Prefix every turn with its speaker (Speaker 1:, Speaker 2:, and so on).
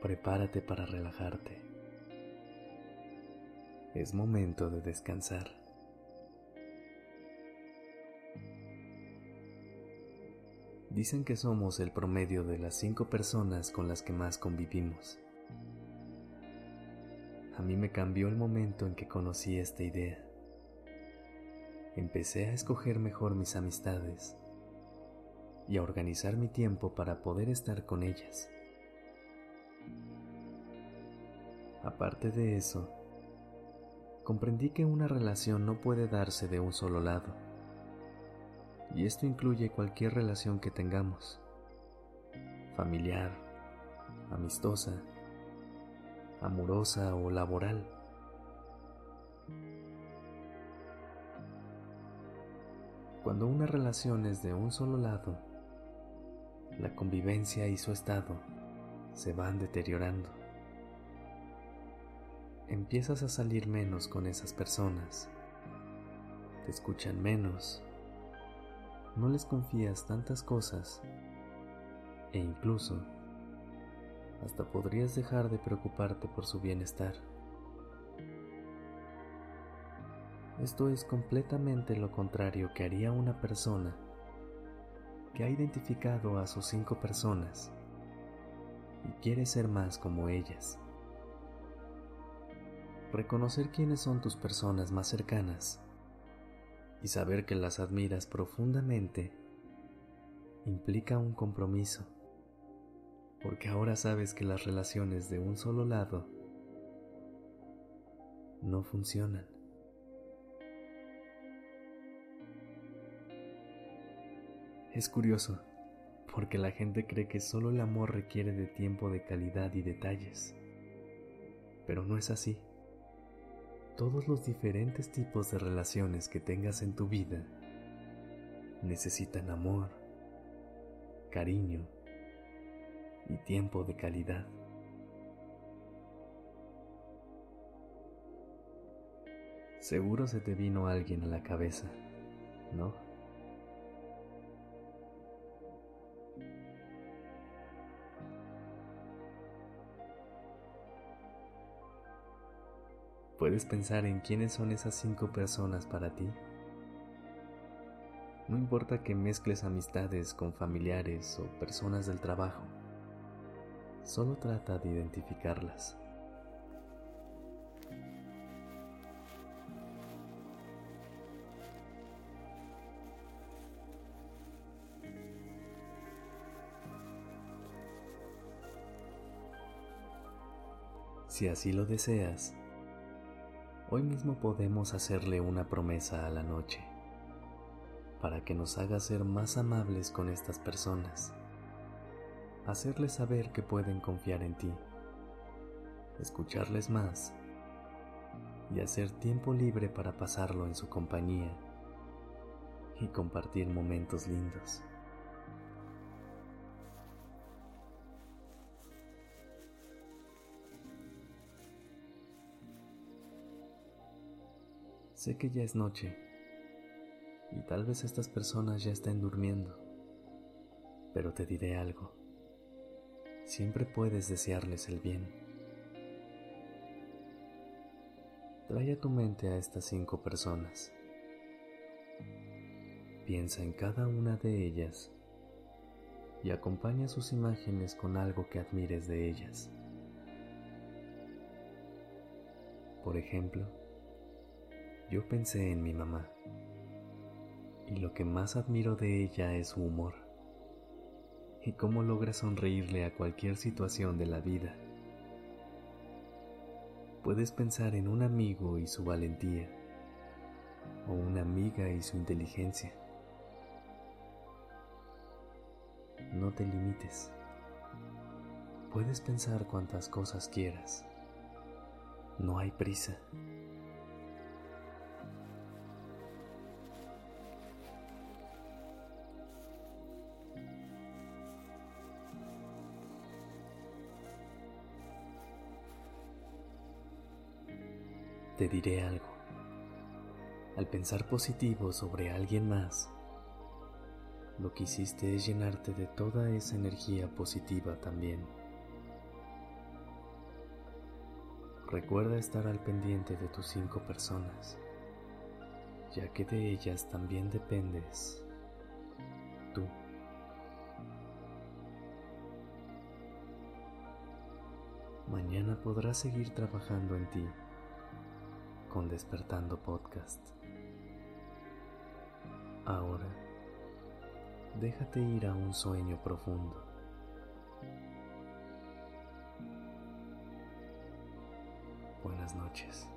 Speaker 1: Prepárate para relajarte. Es momento de descansar. Dicen que somos el promedio de las cinco personas con las que más convivimos. A mí me cambió el momento en que conocí esta idea. Empecé a escoger mejor mis amistades y a organizar mi tiempo para poder estar con ellas. Aparte de eso, comprendí que una relación no puede darse de un solo lado y esto incluye cualquier relación que tengamos, familiar, amistosa, amorosa o laboral. Cuando una relación es de un solo lado, la convivencia y su estado se van deteriorando. Empiezas a salir menos con esas personas, te escuchan menos no les confías tantas cosas e incluso hasta podrías dejar de preocuparte por su bienestar. Esto es completamente lo contrario que haría una persona que ha identificado a sus cinco personas y quiere ser más como ellas. Reconocer quiénes son tus personas más cercanas y saber que las admiras profundamente implica un compromiso, porque ahora sabes que las relaciones de un solo lado no funcionan. Es curioso, porque la gente cree que solo el amor requiere de tiempo de calidad y detalles, pero no es así todos los diferentes tipos de relaciones que tengas en tu vida necesitan amor, cariño y tiempo de calidad. Seguro se te vino alguien a la cabeza, ¿no? ¿Puedes pensar en quiénes son esas cinco personas para ti? No importa que mezcles amistades con familiares o personas del trabajo, solo trata de identificarlas. Si así lo deseas, Hoy mismo podemos hacerle una promesa a la noche para que nos haga ser más amables con estas personas, hacerles saber que pueden confiar en ti, escucharles más y hacer tiempo libre para pasarlo en su compañía y compartir momentos lindos. Sé que ya es noche y tal vez estas personas ya estén durmiendo, pero te diré algo. Siempre puedes desearles el bien. Trae a tu mente a estas cinco personas. Piensa en cada una de ellas y acompaña sus imágenes con algo que admires de ellas. Por ejemplo, yo pensé en mi mamá y lo que más admiro de ella es su humor y cómo logra sonreírle a cualquier situación de la vida. Puedes pensar en un amigo y su valentía o una amiga y su inteligencia. No te limites. Puedes pensar cuantas cosas quieras. No hay prisa. Te diré algo. Al pensar positivo sobre alguien más, lo que hiciste es llenarte de toda esa energía positiva también. Recuerda estar al pendiente de tus cinco personas, ya que de ellas también dependes tú. Mañana podrás seguir trabajando en ti con Despertando Podcast. Ahora, déjate ir a un sueño profundo. Buenas noches.